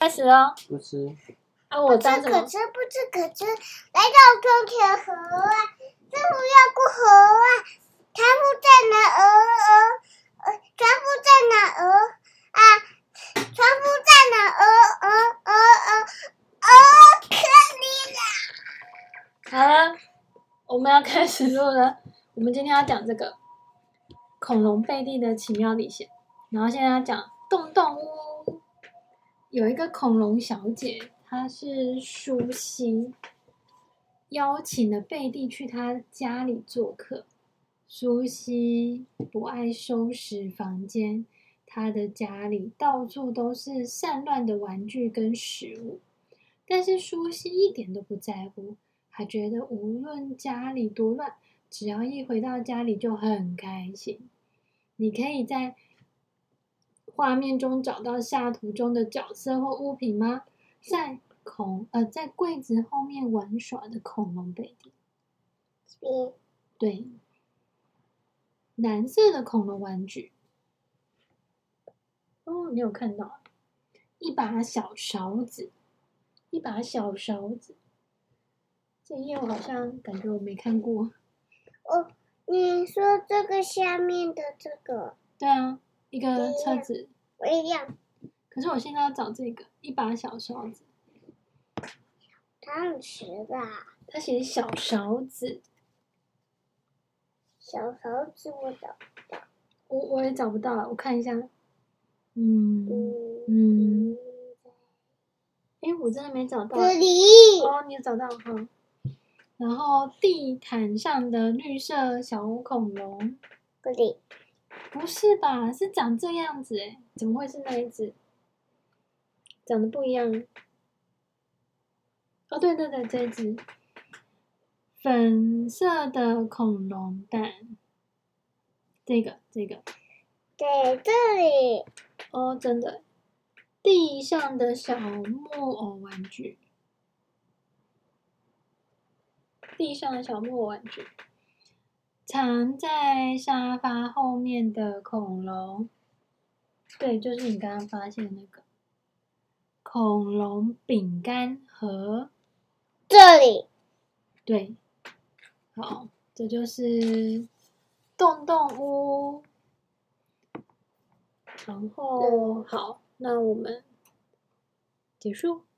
开始哦。不吃。啊，我当什么？可吃不吃可吃，来到中田河啊，政府要过河啊，船夫在哪儿？呃呃，船夫在哪儿？啊，船夫在哪儿？呃呃呃呃，可怜啦。好了，我们要开始录了。我们今天要讲这个恐龙贝蒂的奇妙历险，然后现在要讲洞洞屋，有一个恐龙小姐。她是舒希邀请了贝蒂去他家里做客。舒西不爱收拾房间，他的家里到处都是散乱的玩具跟食物，但是舒西一点都不在乎，还觉得无论家里多乱，只要一回到家里就很开心。你可以在画面中找到下图中的角色或物品吗？在恐呃，在柜子后面玩耍的恐龙贝蒂，嗯，对，蓝色的恐龙玩具。哦，你有看到一把小勺子，一把小勺子。这页我好像感觉我没看过。哦，你说这个下面的这个？对啊，一个车子。我也要。可是我现在要找这个一把小勺子。他很实的。他写小勺子。小勺子我找不到。我我也找不到了，我看一下。嗯嗯。嗯。哎，我真的没找到。这里。哦，你有找到哈。然后地毯上的绿色小恐龙。这里。不是吧？是长这样子哎？怎么会是那一只？长得不一样。哦，对对对，这一只粉色的恐龙蛋，这个这个，在，这里哦，真的，地上的小木偶玩具，地上的小木偶玩具，藏在沙发后面的恐龙，对，就是你刚刚发现的那个恐龙饼干盒。这里，对，好，这就是洞洞屋。然后，好，那我们结束。